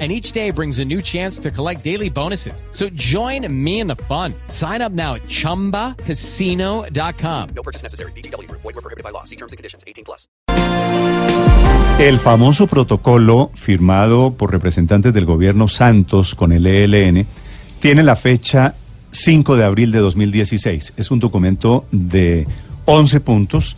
and each day brings a new chance to collect daily bonuses. So join me in the fun. Sign up now at ChumbaCasino.com. No purchase necessary. BGW. Void were prohibited by law. See terms and conditions. 18 plus. El famoso protocolo firmado por representantes del gobierno Santos con el ELN tiene la fecha 5 de abril de 2016. Es un documento de 11 puntos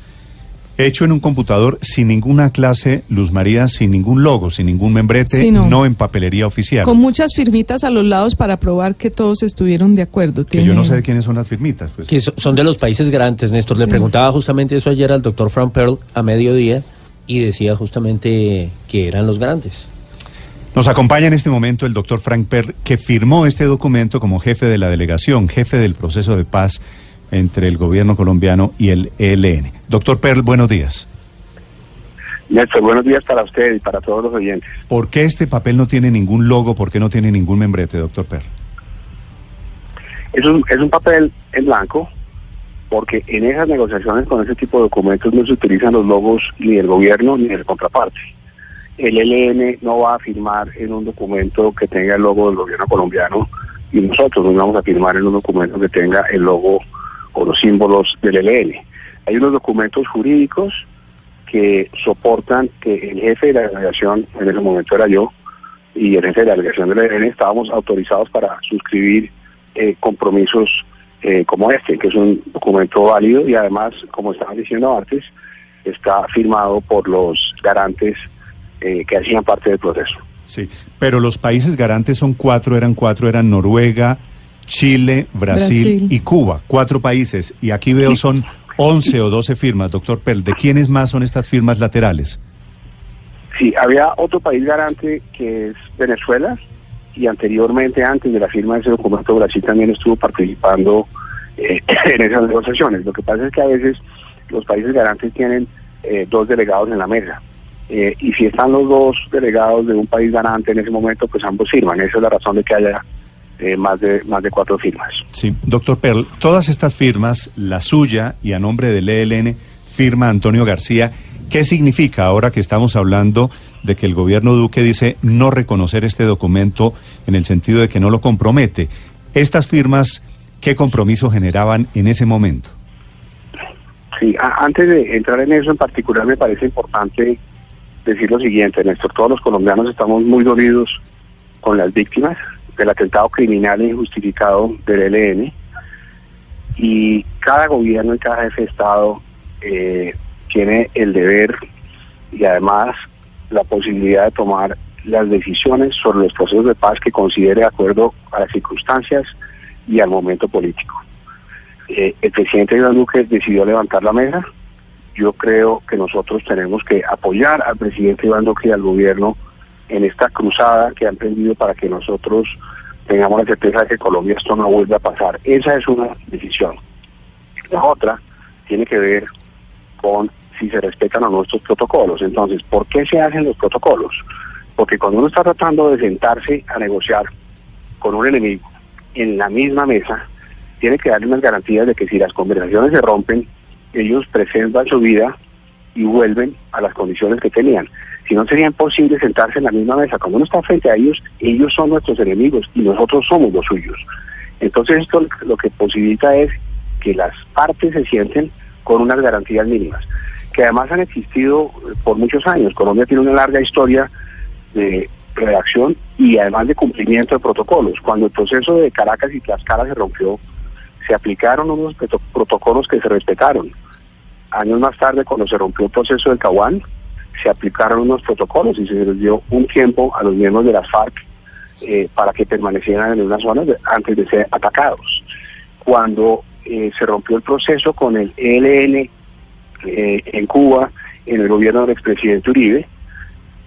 hecho en un computador sin ninguna clase, Luz María, sin ningún logo, sin ningún membrete, no. en papelería oficial. Con muchas firmitas a los lados para probar que todos estuvieron de acuerdo. Que yo no sé de quiénes son las firmitas. Pues. Que son de los países grandes, Néstor. Le preguntaba justamente eso ayer al doctor Frank Pearl a mediodía y decía justamente que eran los grandes. Nos acompaña en este momento el doctor Frank Pearl, que firmó este documento como jefe de la delegación, jefe del proceso de paz entre el gobierno colombiano y el ELN. Doctor Perl, buenos días. Néstor, buenos días para usted y para todos los oyentes. ¿Por qué este papel no tiene ningún logo? ¿Por qué no tiene ningún membrete, doctor Perl? Es un, es un papel en blanco porque en esas negociaciones con ese tipo de documentos no se utilizan los logos ni del gobierno ni del contraparte. El ELN no va a firmar en un documento que tenga el logo del gobierno colombiano y nosotros no vamos a firmar en un documento que tenga el logo o los símbolos del ELN. Hay unos documentos jurídicos que soportan que el jefe de la delegación, en ese momento era yo, y el jefe de la delegación del ELN estábamos autorizados para suscribir eh, compromisos eh, como este, que es un documento válido y además, como estaba diciendo antes, está firmado por los garantes eh, que hacían parte del proceso. Sí, pero los países garantes son cuatro, eran cuatro, eran Noruega, Chile, Brasil, y Cuba, cuatro países. Y aquí veo son 11 o 12 firmas, doctor Pell. ¿De quiénes más son estas firmas laterales? Sí, había otro país garante que es Venezuela y anteriormente, antes de la firma de ese documento, Brasil también estuvo participando eh, en esas negociaciones. Lo que pasa es que a veces los países garantes tienen eh, dos delegados en la mesa. Eh, y si están los dos delegados de un país garante en ese momento, pues ambos firman. Esa es la razón de que haya eh, más, de, más de cuatro firmas. Sí, doctor Perl, todas estas firmas, la suya y a nombre del ELN, firma Antonio García. ¿Qué significa ahora que estamos hablando de que el gobierno Duque dice no reconocer este documento en el sentido de que no lo compromete? Estas firmas, ¿qué compromiso generaban en ese momento? Sí, antes de entrar en eso en particular me parece importante decir lo siguiente, Néstor, todos los colombianos estamos muy dolidos con las víctimas del atentado criminal e injustificado del ELN y cada gobierno y cada jefe de Estado eh, tiene el deber y además la posibilidad de tomar las decisiones sobre los procesos de paz que considere de acuerdo a las circunstancias y al momento político. Eh, el presidente Iván Duque decidió levantar la mesa, yo creo que nosotros tenemos que apoyar al presidente Iván Duque y al gobierno en esta cruzada que han emprendido para que nosotros tengamos la certeza de que Colombia esto no vuelva a pasar. Esa es una decisión. La otra tiene que ver con si se respetan o no estos protocolos. Entonces, ¿por qué se hacen los protocolos? Porque cuando uno está tratando de sentarse a negociar con un enemigo en la misma mesa, tiene que darle unas garantías de que si las conversaciones se rompen, ellos presentan su vida y vuelven a las condiciones que tenían. Si no sería imposible sentarse en la misma mesa. Cuando uno está frente a ellos, ellos son nuestros enemigos y nosotros somos los suyos. Entonces esto lo que posibilita es que las partes se sienten con unas garantías mínimas, que además han existido por muchos años. Colombia tiene una larga historia de redacción y además de cumplimiento de protocolos. Cuando el proceso de Caracas y Tlaxcala se rompió, se aplicaron unos protocolos que se respetaron años más tarde, cuando se rompió el proceso del Caguán, se aplicaron unos protocolos y se les dio un tiempo a los miembros de las FARC eh, para que permanecieran en unas zonas antes de ser atacados. Cuando eh, se rompió el proceso con el ELN eh, en Cuba, en el gobierno del expresidente Uribe,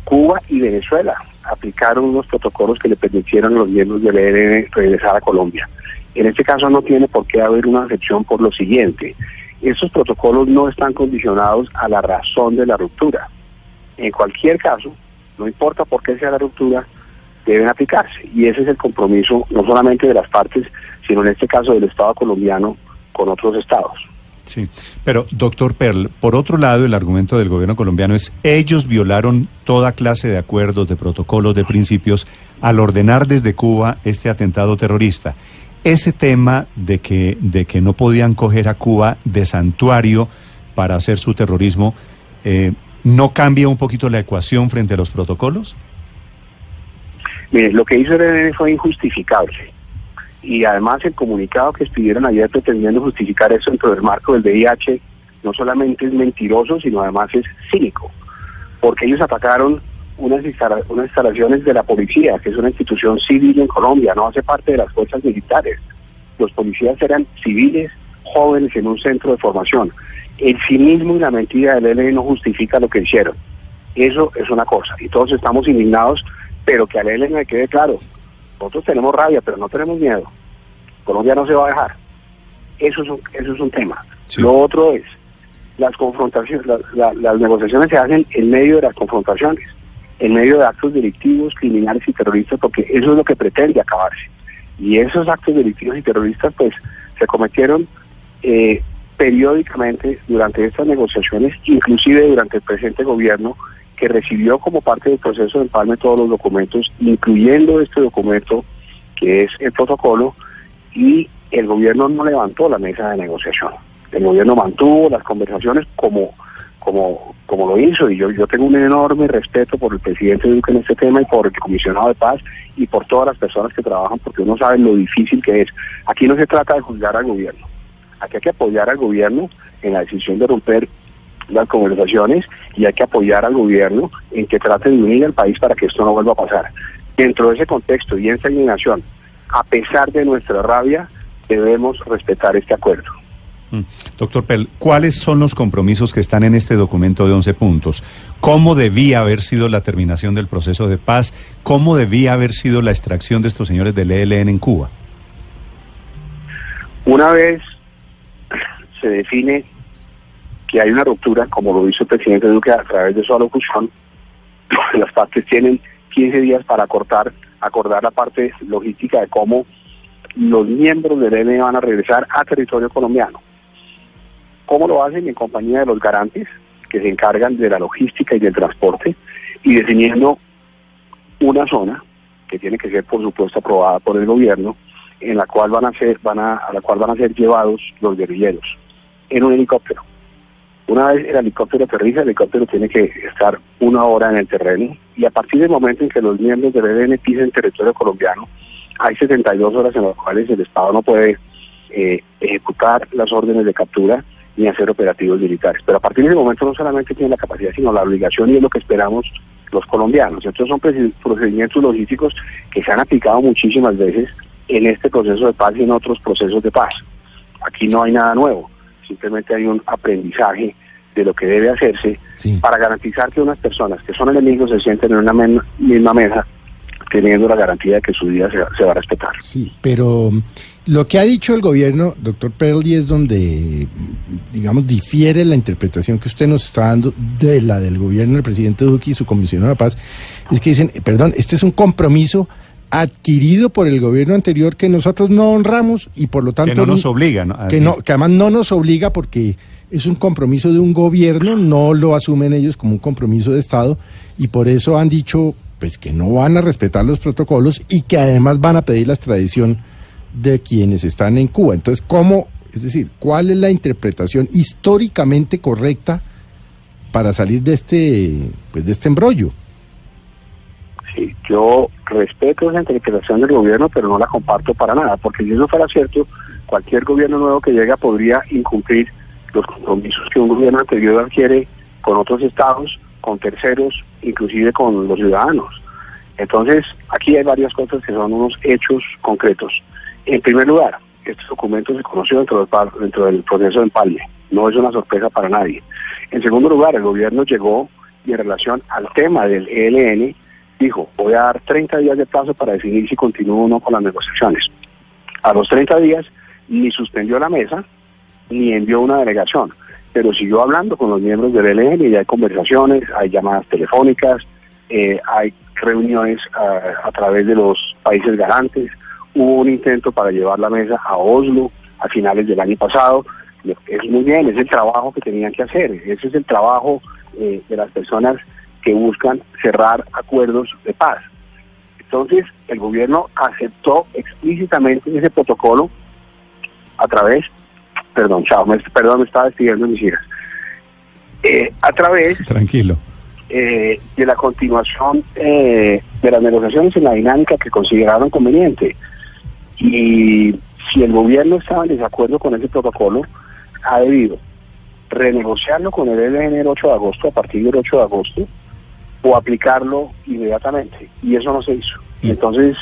Cuba y Venezuela aplicaron unos protocolos que le permitieron a los miembros del ELN regresar a Colombia. En este caso no tiene por qué haber una excepción por lo siguiente estos protocolos no están condicionados a la razón de la ruptura. En cualquier caso, no importa por qué sea la ruptura, deben aplicarse. Y ese es el compromiso no solamente de las partes, sino en este caso del Estado colombiano con otros estados. Sí, pero doctor Perl, por otro lado, el argumento del gobierno colombiano es ellos violaron toda clase de acuerdos, de protocolos, de principios al ordenar desde Cuba este atentado terrorista. Ese tema de que, de que no podían coger a Cuba de santuario para hacer su terrorismo, eh, ¿no cambia un poquito la ecuación frente a los protocolos? Mire, lo que hizo el ELN fue injustificable y además el comunicado que expidieron ayer pretendiendo justificar eso dentro del marco del VIH no solamente es mentiroso, sino además es cínico, porque ellos atacaron unas, unas instalaciones de la policía, que es una institución civil en Colombia, no hace parte de las fuerzas militares. Los policías eran civiles, jóvenes en un centro de formación. El cinismo y la mentira del ELN no justifica lo que hicieron. Eso es una cosa, y todos estamos indignados, pero que al ELN le quede claro, nosotros tenemos rabia, pero no tenemos miedo. Colombia no se va a dejar. Eso es un, eso es un tema. Lo otro es, las confrontaciones, las negociaciones se hacen en medio de las confrontaciones, en medio de actos delictivos, criminales y terroristas, porque eso es lo que pretende acabarse. Y esos actos delictivos y terroristas, pues, se cometieron eh, periódicamente durante estas negociaciones, inclusive durante el presente gobierno, que recibió como parte del proceso de empalme todos los documentos, incluyendo este documento que es el protocolo, y el gobierno no levantó la mesa de negociación. El gobierno mantuvo las conversaciones como como como lo hizo y yo yo tengo un enorme respeto por el presidente Duque en este tema y por el comisionado de paz y por todas las personas que trabajan porque uno sabe lo difícil que es. Aquí no se trata de juzgar al gobierno. Aquí hay que apoyar al gobierno en la decisión de romper las conversaciones y hay que apoyar al gobierno en que trate de unir al país para que esto no vuelva a pasar. Dentro de ese contexto y en esa indignación, a pesar de nuestra rabia, debemos respetar este acuerdo. Doctor Pell, ¿cuáles son los compromisos que están en este documento de 11 puntos? ¿Cómo debía haber sido la terminación del proceso de paz? ¿Cómo debía haber sido la extracción de estos señores del ELN en Cuba? Una vez se define que hay una ruptura, como lo hizo el presidente Duque a través de su alocución, las partes tienen 15 días para cortar, acordar la parte logística de cómo los miembros del ENE van a regresar a territorio colombiano. ¿Cómo lo hacen? En compañía de los garantes, que se encargan de la logística y del transporte, y definiendo una zona que tiene que ser, por supuesto, aprobada por el gobierno, en la cual van a ser, van a, a la cual van a ser llevados los guerrilleros en un helicóptero. Una vez el helicóptero aterriza, el helicóptero tiene que estar una hora en el terreno y a partir del momento en que los miembros del EDN pisen territorio colombiano, hay 72 horas en las cuales el Estado no puede eh, ejecutar las órdenes de captura ni hacer operativos militares. Pero a partir de ese momento no solamente tiene la capacidad, sino la obligación y es lo que esperamos los colombianos. Estos son procedimientos logísticos que se han aplicado muchísimas veces en este proceso de paz y en otros procesos de paz. Aquí no hay nada nuevo simplemente hay un aprendizaje de lo que debe hacerse para garantizar que unas personas que son enemigos se sienten en una misma mesa teniendo la garantía de que su vida se, va a respetar. Sí, pero lo que ha dicho el gobierno, doctor Perli, es donde, digamos, difiere la interpretación que usted nos está dando de la del gobierno del presidente Duque y su comisión de paz, es que dicen, perdón, este es un compromiso adquirido por el gobierno anterior que nosotros no honramos y por lo tanto... Que no nos obliga. Que, no, que además no nos obliga porque es un compromiso de un gobierno, no lo asumen ellos como un compromiso de Estado y por eso han dicho pues que no van a respetar los protocolos y que además van a pedir la extradición de quienes están en Cuba. Entonces, ¿cómo, es decir, cuál es la interpretación históricamente correcta para salir de este, pues, de este embrollo? Sí, yo respeto esa interpretación del gobierno, pero no la comparto para nada, porque si eso fuera cierto, cualquier gobierno nuevo que llega podría incumplir los compromisos que un gobierno anterior adquiere con otros estados, con terceros, inclusive con los ciudadanos. Entonces, aquí hay varias cosas que son unos hechos concretos. En primer lugar, este documento se conoció dentro del, dentro del proceso de empalme, no es una sorpresa para nadie. En segundo lugar, el gobierno llegó y en relación al tema del ELN, dijo, voy a dar 30 días de plazo para definir si continúo o no con las negociaciones. A los 30 días ni suspendió la mesa, ni envió una delegación, pero siguió hablando con los miembros del ELN y hay conversaciones, hay llamadas telefónicas, eh, hay reuniones a, a través de los países garantes. Hubo un intento para llevar la mesa a Oslo a finales del año pasado. Es muy bien, es el trabajo que tenían que hacer, ese es el trabajo eh, de las personas que buscan cerrar acuerdos de paz. Entonces, el gobierno aceptó explícitamente ese protocolo a través, perdón, chao, me, perdón, me estaba despidiendo mis hijas, eh, a través Tranquilo. eh, de la continuación eh, de las negociaciones en la dinámica que consideraron conveniente. Y si el gobierno estaba en desacuerdo con ese protocolo, ha debido renegociarlo con el ELN el 8 de agosto, a partir del 8 de agosto, o aplicarlo inmediatamente. Y eso no se hizo. Entonces,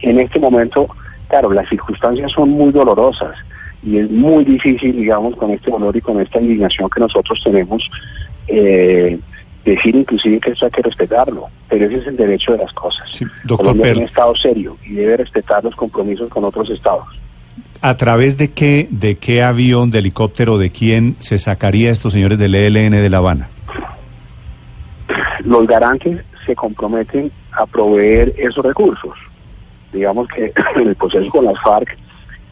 en este momento, claro, las circunstancias son muy dolorosas y es muy difícil, digamos, con este dolor y con esta indignación que nosotros tenemos, eh, decir inclusive que esto hay que respetarlo, pero ese es el derecho de las cosas. Sí, doctor Colombia es un Estado serio y debe respetar los compromisos con otros estados. ¿A través de qué, de qué avión, de helicóptero, de quién se sacaría estos señores del ELN de La Habana? Los garantes se comprometen a proveer esos recursos. Digamos que en el proceso con las FARC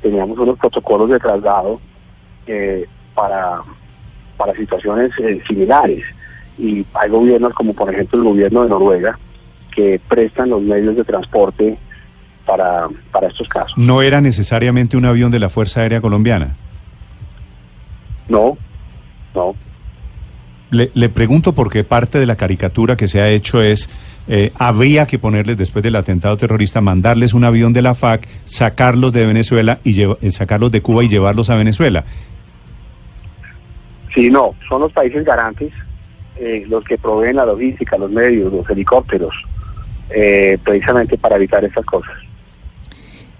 teníamos unos protocolos de traslado eh, para, para situaciones eh, similares y hay gobiernos como por ejemplo el gobierno de Noruega que prestan los medios de transporte para, para estos casos. No era necesariamente un avión de la Fuerza Aérea Colombiana. No, no. Le, le pregunto porque parte de la caricatura que se ha hecho es, eh, habría que ponerles después del atentado terrorista, mandarles un avión de la FAC, sacarlos de Venezuela y lleva- eh, sacarlos de Cuba y llevarlos a Venezuela. Sí, no, son los países garantes eh, los que proveen la logística, los medios, los helicópteros, eh, precisamente para evitar estas cosas.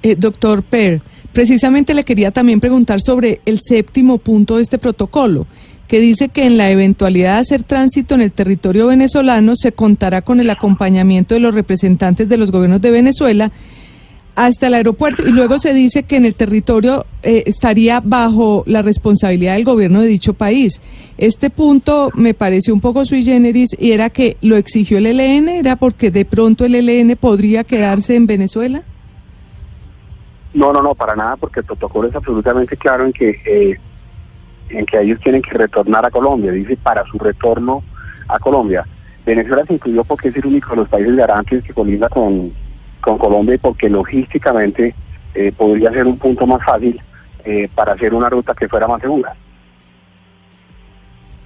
Eh, doctor Per, precisamente le quería también preguntar sobre el séptimo punto de este protocolo, que dice que en la eventualidad de hacer tránsito en el territorio venezolano se contará con el acompañamiento de los representantes de los gobiernos de Venezuela hasta el aeropuerto y luego se dice que en el territorio eh, estaría bajo la responsabilidad del gobierno de dicho país. Este punto me pareció un poco sui generis y era que lo exigió el ELN, era porque de pronto el ELN podría quedarse en Venezuela. No, no, no, para nada, porque el protocolo es absolutamente claro en que eh, en que ellos tienen que retornar a Colombia. Dice para su retorno a Colombia. Venezuela se incluyó porque es el único de los países garantes que colinda con, con Colombia y porque logísticamente eh, podría ser un punto más fácil eh, para hacer una ruta que fuera más segura.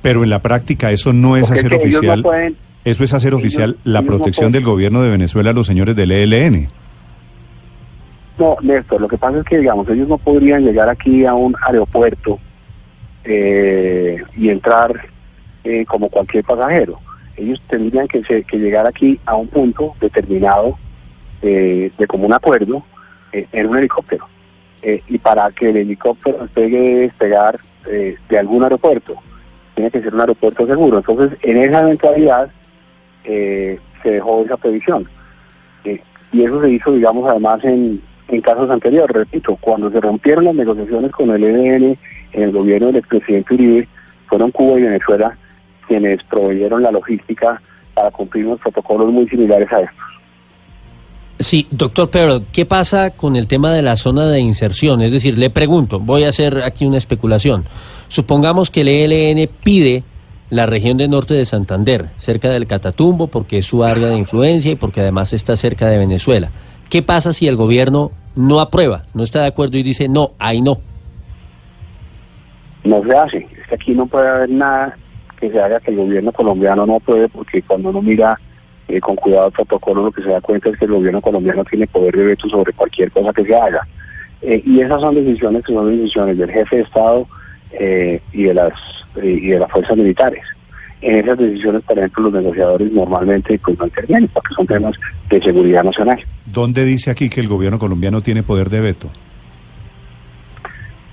Pero en la práctica eso no es Porque hacer que ellos no oficial, pueden- eso es hacer ellos- oficial la ellos protección del gobierno de Venezuela a los señores del ELN. No, Néstor, lo que pasa es que, digamos, ellos no podrían llegar aquí a un aeropuerto eh, y entrar eh, como cualquier pasajero. Ellos tendrían que, se- que llegar aquí a un punto determinado eh, de común acuerdo eh, en un helicóptero. Eh, y para que el helicóptero despegue, despegar eh, de algún aeropuerto, tiene que ser un aeropuerto seguro. Entonces, en esa eventualidad se dejó esa previsión. Y eso se hizo, digamos, además en, en casos anteriores. Repito, cuando se rompieron las negociaciones con el EDN en el gobierno del expresidente Uribe, fueron Cuba y Venezuela quienes proveyeron la logística para cumplir unos protocolos muy similares a estos. Sí, doctor Pero, ¿qué pasa con el tema de la zona de inserción? Es decir, le pregunto, voy a hacer aquí una especulación. Supongamos que el ELN pide la región del norte de Santander, cerca del Catatumbo, porque es su área de influencia y porque además está cerca de Venezuela. ¿Qué pasa si el gobierno no aprueba, no está de acuerdo y dice no, ahí no? No se hace. Es que aquí no puede haber nada que se haga que el gobierno colombiano no puede, porque cuando uno mira eh, con cuidado el protocolo, lo que se da cuenta es que el gobierno colombiano tiene poder de veto sobre cualquier cosa que se haga. Eh, y esas son decisiones que son decisiones del jefe de Estado eh, y de las y de las fuerzas militares. En esas decisiones, por ejemplo, los negociadores normalmente pues no intervienen porque son temas de seguridad nacional. ¿Dónde dice aquí que el gobierno colombiano tiene poder de veto?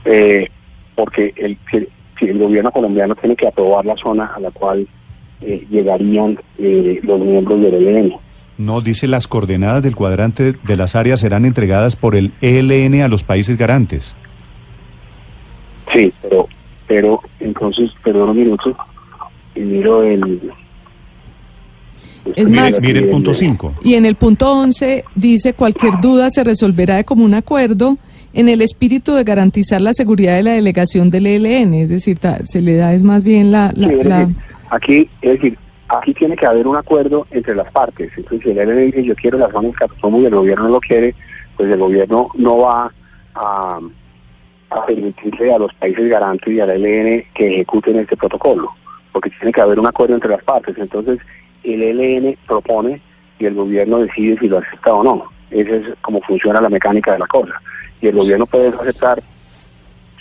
eh, porque el, si- si el gobierno colombiano tiene que aprobar la zona a la cual eh, llegarían eh, los miembros del ELN. No dice las coordenadas del cuadrante de las áreas serán entregadas por el ELN a los países garantes. Sí, pero pero entonces, perdón un minuto, y miro el... Es Mire, más- mire el punto 5. Y en el punto 11 dice cualquier duda se resolverá de común acuerdo en el espíritu de garantizar la seguridad de la delegación del ELN, es decir, ta- se le da es más bien la... la- Sí, es la- decir, aquí, es decir, aquí tiene que haber un acuerdo entre las partes. Entonces, si el ELN dice yo quiero las zonas Catatumbo y el gobierno no lo quiere, pues el gobierno no va a, a permitirle a los países garantes y al ELN que ejecuten este protocolo, porque tiene que haber un acuerdo entre las partes. Entonces, el ELN propone y el gobierno decide si lo acepta o no. Esa es como funciona la mecánica de la cosa. Y el gobierno puede aceptar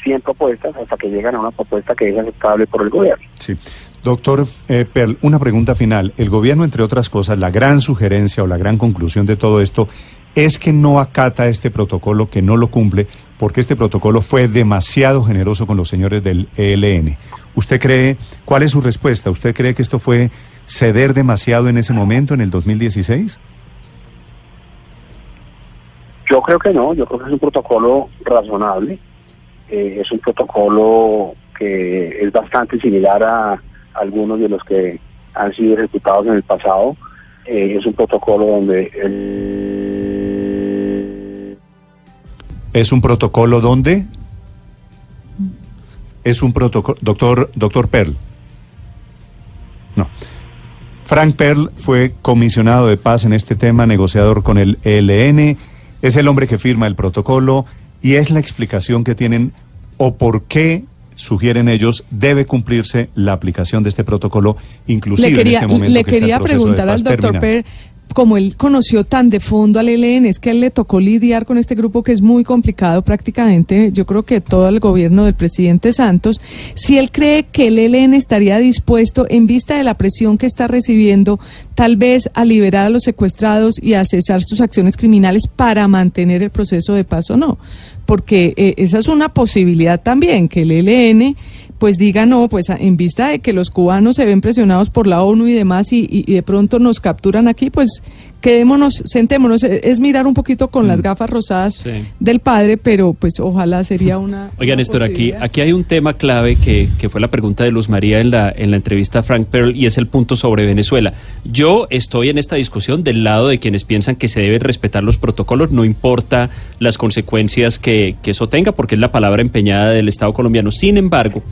100 propuestas hasta que llegan a una propuesta que es aceptable por el gobierno. Sí. Doctor eh, Perl, una pregunta final. El gobierno, entre otras cosas, la gran sugerencia o la gran conclusión de todo esto es que no acata este protocolo, que no lo cumple, porque este protocolo fue demasiado generoso con los señores del ELN. ¿Usted cree, cuál es su respuesta? ¿Usted cree que esto fue ceder demasiado en ese momento, en el 2016? Yo creo que no, yo creo que es un protocolo razonable, eh, es un protocolo que es bastante similar a algunos de los que han sido ejecutados en el pasado, Eh, es un protocolo donde ¿Es un protocolo donde? Es un protocolo, doctor, doctor Perl. No. Frank Perl fue comisionado de paz en este tema, negociador con el ELN, es el hombre que firma el protocolo y es la explicación que tienen o por qué sugieren ellos debe cumplirse la aplicación de este protocolo, inclusive le quería, en este momento le que está el quería proceso de preguntar al doctor. Como él conoció tan de fondo al ELN, es que a él le tocó lidiar con este grupo que es muy complicado prácticamente, yo creo que todo el gobierno del presidente Santos, si él cree que el ELN estaría dispuesto, en vista de la presión que está recibiendo, tal vez a liberar a los secuestrados y a cesar sus acciones criminales para mantener el proceso de paz o no, porque eh, esa es una posibilidad también, que el ELN pues diga no, pues en vista de que los cubanos se ven presionados por la ONU y demás y, y- y de pronto nos capturan aquí, pues quedémonos, sentémonos, es, es mirar un poquito con las gafas rosadas Sí. del padre, pero pues ojalá sería una... Oiga, una Néstor, aquí, aquí hay un tema clave que, que fue la pregunta de Luz María en la, en la entrevista a Frank Pearl y es el punto sobre Venezuela. Yo estoy en esta discusión del lado de quienes piensan que se deben respetar los protocolos, no importa las consecuencias que, que eso tenga, porque es la palabra empeñada del Estado colombiano. Sin embargo,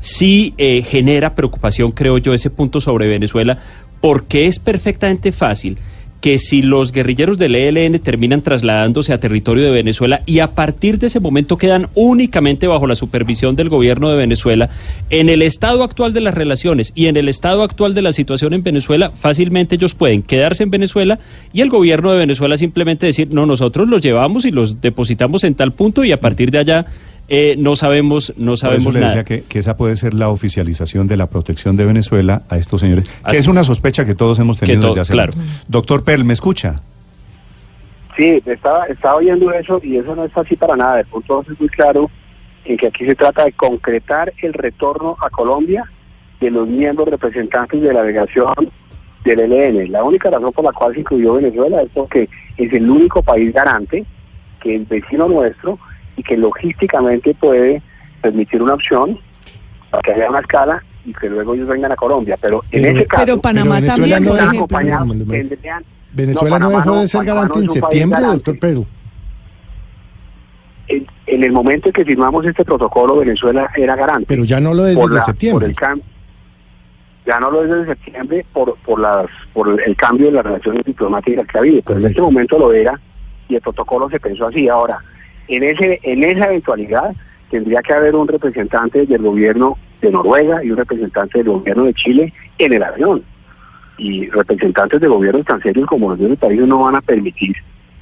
sí eh, genera preocupación, creo yo, ese punto sobre Venezuela, porque es perfectamente fácil que si los guerrilleros del ELN terminan trasladándose a territorio de Venezuela y a partir de ese momento quedan únicamente bajo la supervisión del gobierno de Venezuela, en el estado actual de las relaciones y en el estado actual de la situación en Venezuela, fácilmente ellos pueden quedarse en Venezuela y el gobierno de Venezuela simplemente decir, no, nosotros los llevamos y los depositamos en tal punto y a partir de allá eh, no sabemos, no Por eso sabemos le nada. decía que, que esa puede ser la oficialización de la protección de Venezuela a estos señores, Así que es es. una sospecha que todos hemos tenido Que to- desde hace claro. Doctor Perl, ¿me escucha? Sí, estaba, estaba oyendo eso y eso no es así para nada. El punto dos es muy claro en que aquí se trata de concretar el retorno a Colombia de los miembros representantes de la delegación del ELN. La única razón por la cual se incluyó Venezuela es porque es el único país garante que es vecino nuestro y que logísticamente puede permitir una opción para que haya una escala y que luego ellos vengan a Colombia. Pero en Pero- ese caso, Pero Panamá también, por ejemplo. pero- tendrían- Venezuela no, dejó de ser Panamá garante no en septiembre, garante. doctor Perú. en, en el momento en que firmamos este protocolo, Venezuela era garante. Pero ya no lo es desde la- septiembre. Por el cam- ya no lo es desde septiembre por, por, las, por el cambio de las relaciones diplomáticas que ha habido, pero en este momento lo era y el protocolo se pensó así. Ahora, en, ese, en esa eventualidad tendría que haber un representante del gobierno de Noruega y un representante del gobierno de Chile en el avión. Y representantes de gobiernos tan serios como los de otros países no van a permitir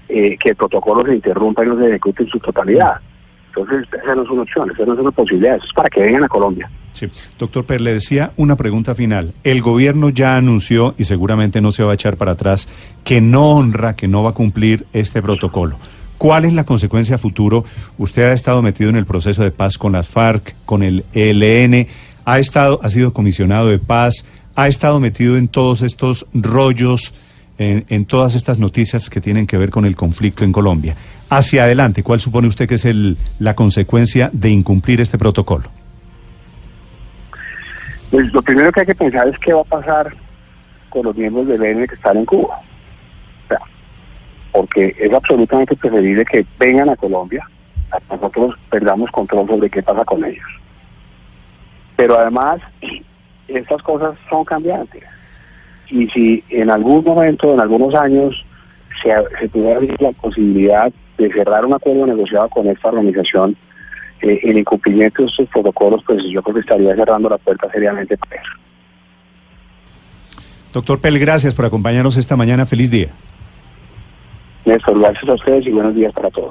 eh, que el protocolo se interrumpa y no se ejecute en su totalidad. Entonces, esa no es una opción, esa no es una posibilidad, eso es para que vengan a Colombia. Sí. Doctor Per, le decía una pregunta final. El gobierno ya anunció, y seguramente no se va a echar para atrás, que no honra, que no va a cumplir este protocolo. ¿Cuál es la consecuencia futuro? Usted ha estado metido en el proceso de paz con las FARC, con el ELN, ha, estado, ha sido comisionado de paz, ha estado metido en todos estos rollos, en, en todas estas noticias que tienen que ver con el conflicto en Colombia. Hacia adelante, ¿cuál supone usted que es el, la consecuencia de incumplir este protocolo? Pues lo primero que hay que pensar es qué va a pasar con los miembros del ELN que están en Cuba. Porque es absolutamente preferible que vengan a Colombia a que nosotros perdamos control sobre qué pasa con ellos. Pero además, estas cosas son cambiantes. Y si en algún momento, en algunos años, se, se pudiera la posibilidad de cerrar un acuerdo negociado con esta organización, eh, el incumplimiento de estos protocolos, pues yo creo que estaría cerrando la puerta seriamente para eso. Doctor Pel, gracias por acompañarnos esta mañana. Feliz día. Néstor, gracias a ustedes y buenos días para todos.